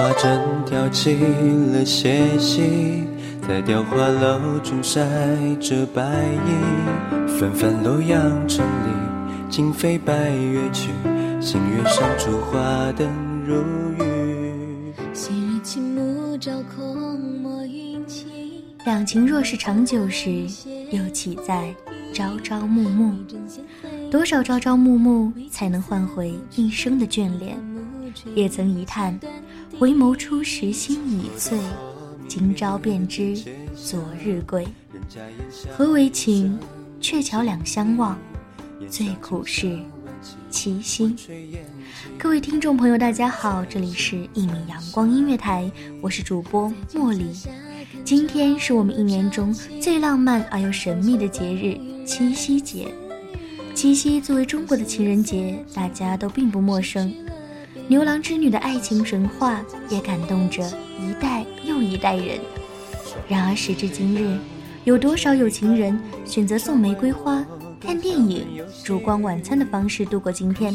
花针挑起了血迹，在雕花楼中晒着白衣。纷纷楼阳城里，今飞白月去，星月上烛花灯如雨。昔日青木照空墨云起，两情若是长久时，又岂在朝朝暮暮？多少朝朝暮暮，才能换回一生的眷恋？也曾一叹，回眸初时心已醉，今朝便知昨日归。何为情？鹊桥两相望，最苦是七夕。各位听众朋友，大家好，这里是一米阳光音乐台，我是主播茉莉。今天是我们一年中最浪漫而又神秘的节日——七夕节。七夕作为中国的情人节，大家都并不陌生。牛郎织女的爱情神话也感动着一代又一代人。然而时至今日，有多少有情人选择送玫瑰花、看电影、烛光晚餐的方式度过今天？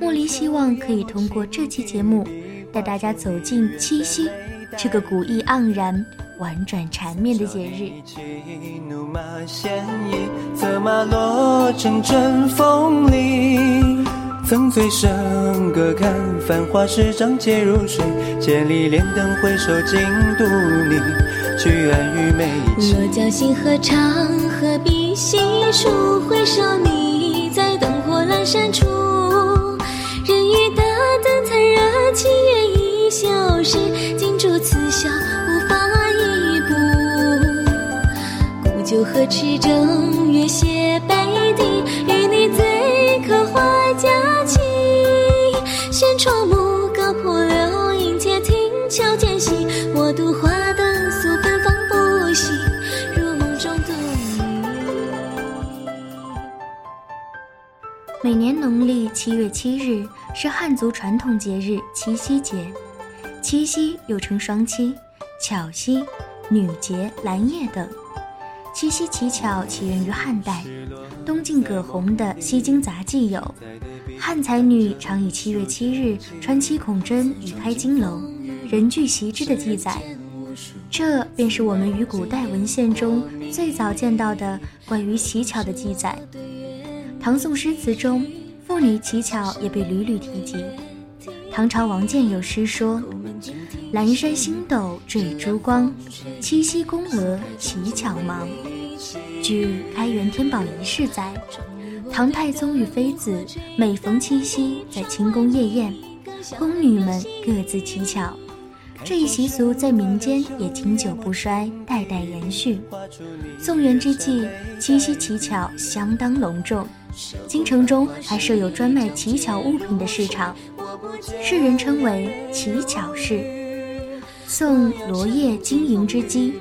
茉莉希望可以通过这期节目，带大家走进七夕这个古意盎然、婉转缠绵的节日。起怒马鲜衣，策马落成阵风里。曾醉笙歌看繁华十丈皆如水，千里莲灯回首尽独你。去安与美期。落江星河长，何必细数？回首你在灯火阑珊处，人语大灯残热，七月已消逝，金烛此宵无法一步。古酒何池正月斜北农历七月七日是汉族传统节日七夕节，七夕又称双七、巧夕、女节、蓝夜等。七夕乞巧起源于汉代，东晋葛洪的《西京杂记》有“汉才女常以七月七日穿七孔针以开金楼，人具习之”的记载。这便是我们于古代文献中最早见到的关于乞巧的记载。唐宋诗词中，妇女乞巧也被屡屡提及。唐朝王建有诗说：“阑珊星斗缀珠光，七夕宫娥乞巧忙。”据《开元天宝遗事》载，唐太宗与妃子每逢七夕在清宫夜宴，宫女们各自乞巧。这一习俗在民间也经久不衰，代代延续。宋元之际，七夕乞巧相当隆重，京城中还设有专卖乞巧物品的市场，世人称为乞巧市。宋罗烨经营之基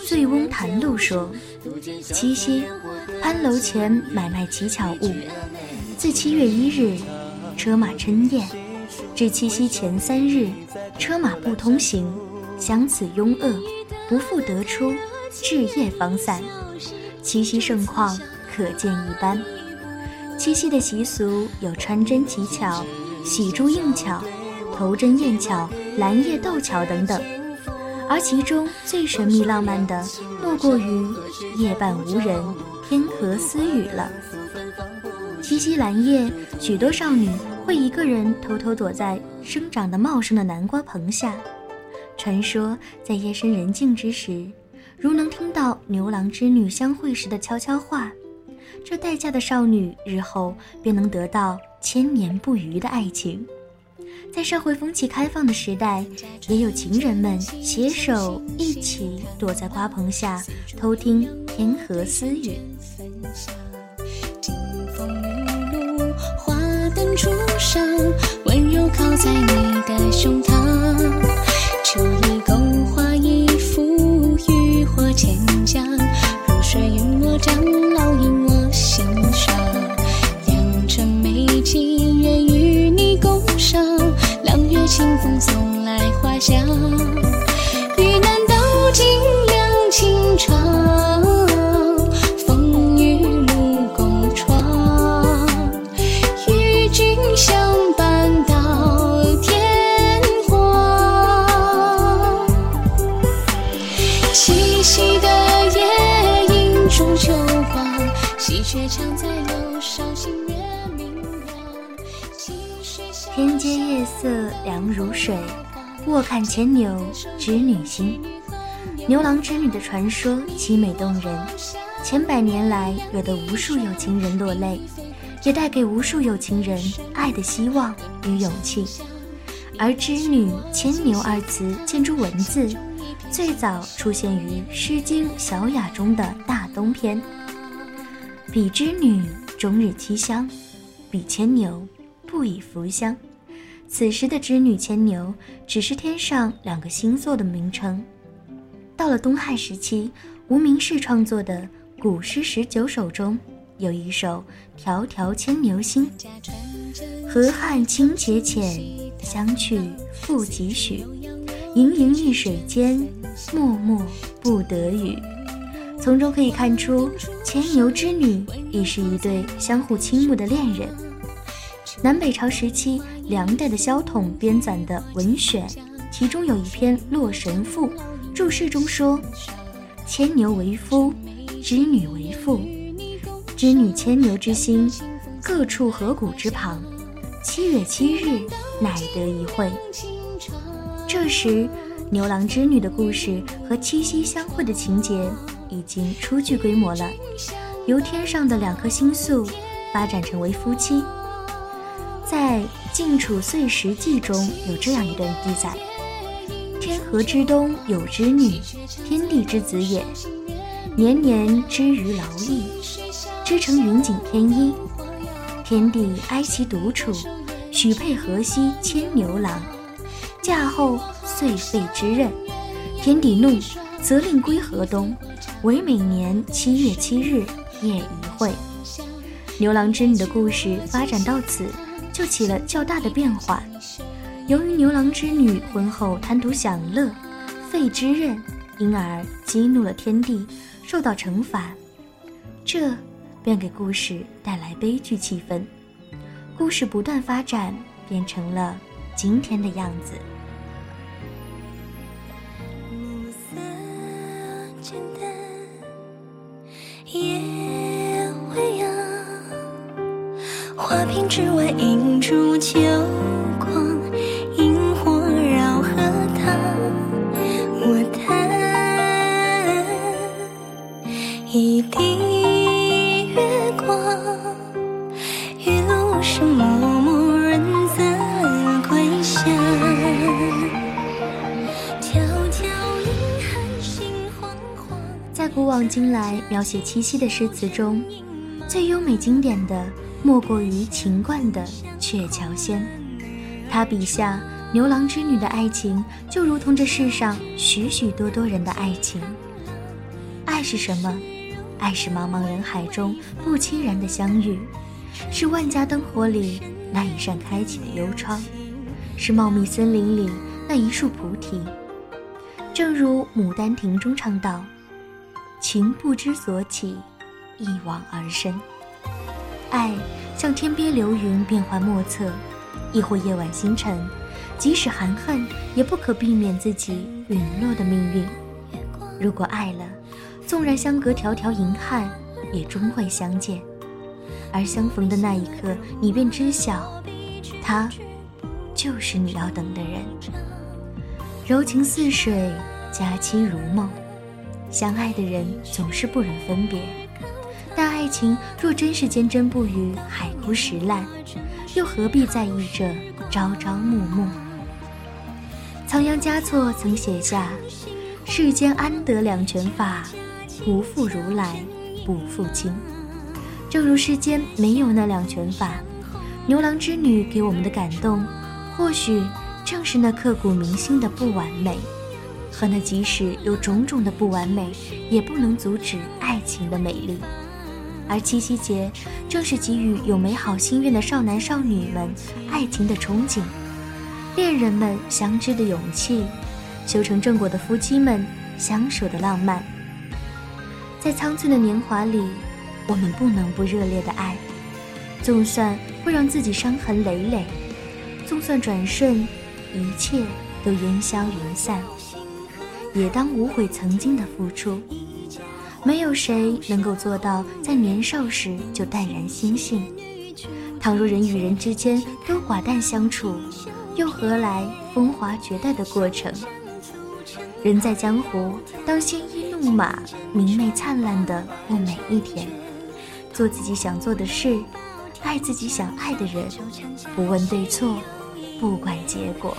《醉翁谈录》说：“七夕，潘楼前买卖乞巧物。自七月一日，车马称宴，至七夕前三日，车马不通行，相此拥扼，不复得出，至夜方散。七夕盛况可见一斑。七夕的习俗有穿针乞巧、喜珠应巧、头针验巧、蓝叶斗巧等等。而其中最神秘浪漫的，莫过于夜半无人，天河私语了。七夕蓝夜，许多少女会一个人偷偷躲在生长得茂盛的南瓜棚下，传说在夜深人静之时，如能听到牛郎织女相会时的悄悄话，这待嫁的少女日后便能得到千年不渝的爱情。在社会风气开放的时代，也有情人们携手一起躲在瓜棚下偷听天河私语。花灯初上，温柔靠在你的胸膛。秋里勾画一幅渔火千江，如水云落，将烙印我心上。天阶夜色凉如水，卧看牵牛织女星。牛郎织女的传说凄美动人，千百年来惹得无数有情人落泪，也带给无数有情人爱的希望与勇气。而织女牵牛二词建筑文字，最早出现于《诗经·小雅》中的大东篇。比织女终日栖香，比牵牛不以福香。此时的织女牵牛只是天上两个星座的名称。到了东汉时期，无名氏创作的《古诗十九首》中有一首《迢迢牵牛星》：“河汉清且浅，相去复几许？盈盈一水间，脉脉不得语。”从中可以看出，牵牛织女亦是一对相互倾慕的恋人。南北朝时期，梁代的萧统编纂的《文选》，其中有一篇《洛神赋》，注释中说：“牵牛为夫，织女为妇。织女牵牛之心，各处河谷之旁。七月七日，乃得一会。”这时，牛郎织女的故事和七夕相会的情节已经初具规模了，由天上的两颗星宿发展成为夫妻。在《晋楚岁时记》中有这样一段记载：“天河之东有织女，天地之子也。年年织于劳役，织成云锦天衣。天帝哀其独处，许配河西牵牛郎。嫁后遂废之任。天帝怒，责令归河东，唯每年七月七日夜一会。”牛郎织女的故事发展到此。就起了较大的变化。由于牛郎织女婚后贪图享乐，废之任，因而激怒了天帝，受到惩罚。这便给故事带来悲剧气氛。故事不断发展，变成了今天的样子。暮色渐淡，夜花瓶之外映出秋光，萤火绕荷塘。我弹一滴月光，一路上默默润泽归乡。迢迢银汉心惶惶。在古往今来描写七夕的诗词中，最优美经典的莫过于秦观的《鹊桥仙》。他笔下牛郎织女的爱情，就如同这世上许许多多人的爱情。爱是什么？爱是茫茫人海中不期然的相遇，是万家灯火里那一扇开启的幽窗，是茂密森林里那一束菩提。正如《牡丹亭》中唱道：“情不知所起，一往而深。”爱像天边流云，变幻莫测；亦或夜晚星辰，即使含恨，也不可避免自己陨落的命运。如果爱了，纵然相隔迢迢银汉，也终会相见。而相逢的那一刻，你便知晓，他就是你要等的人。柔情似水，佳期如梦。相爱的人总是不忍分别，情若真是坚贞不渝、海枯石烂，又何必在意这朝朝暮暮？仓央嘉措曾写下：“世间安得两全法？”不负如来不负卿，正如世间没有那两全法，牛郎织女给我们的感动，或许正是那刻骨铭心的不完美，和那即使有种种的不完美，也不能阻止爱情的美丽。而七夕节正是给予有美好心愿的少男少女们爱情的憧憬，恋人们相知的勇气，修成正果的夫妻们相守的浪漫。在苍翠的年华里，我们不能不热烈的爱，纵算会让自己伤痕累累，纵算转瞬一切都烟消云散，也当无悔曾经的付出。没有谁能够做到在年少时就淡然心性。倘若人与人之间都寡淡相处，又何来风华绝代的过程？人在江湖，当鲜衣怒马，明媚灿烂的过每一天，做自己想做的事，爱自己想爱的人，不问对错，不管结果。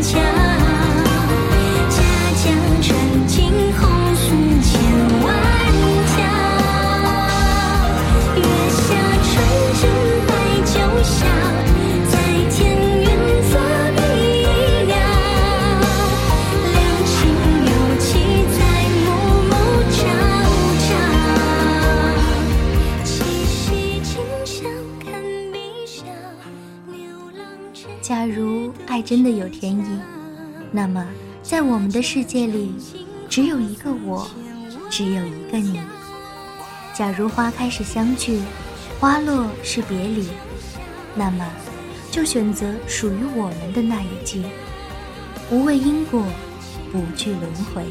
假那么在我们的世界里，只有一个我，只有一个你。假如花开是相聚，花落是别离，那么就选择属于我们的那一季，无畏因果，不惧轮回。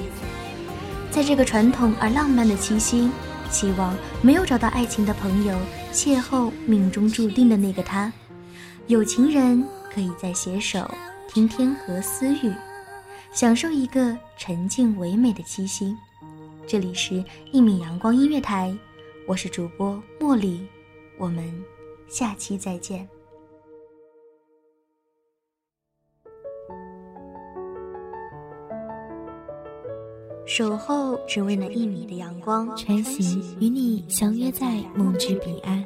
在这个传统而浪漫的七夕，希望没有找到爱情的朋友邂逅命中注定的那个他，有情人。可以再携手听天河私语，享受一个沉静唯美的七夕。这里是一米阳光音乐台，我是主播茉莉，我们下期再见。守候只为那一米的阳光，穿行与你相约在梦之彼岸。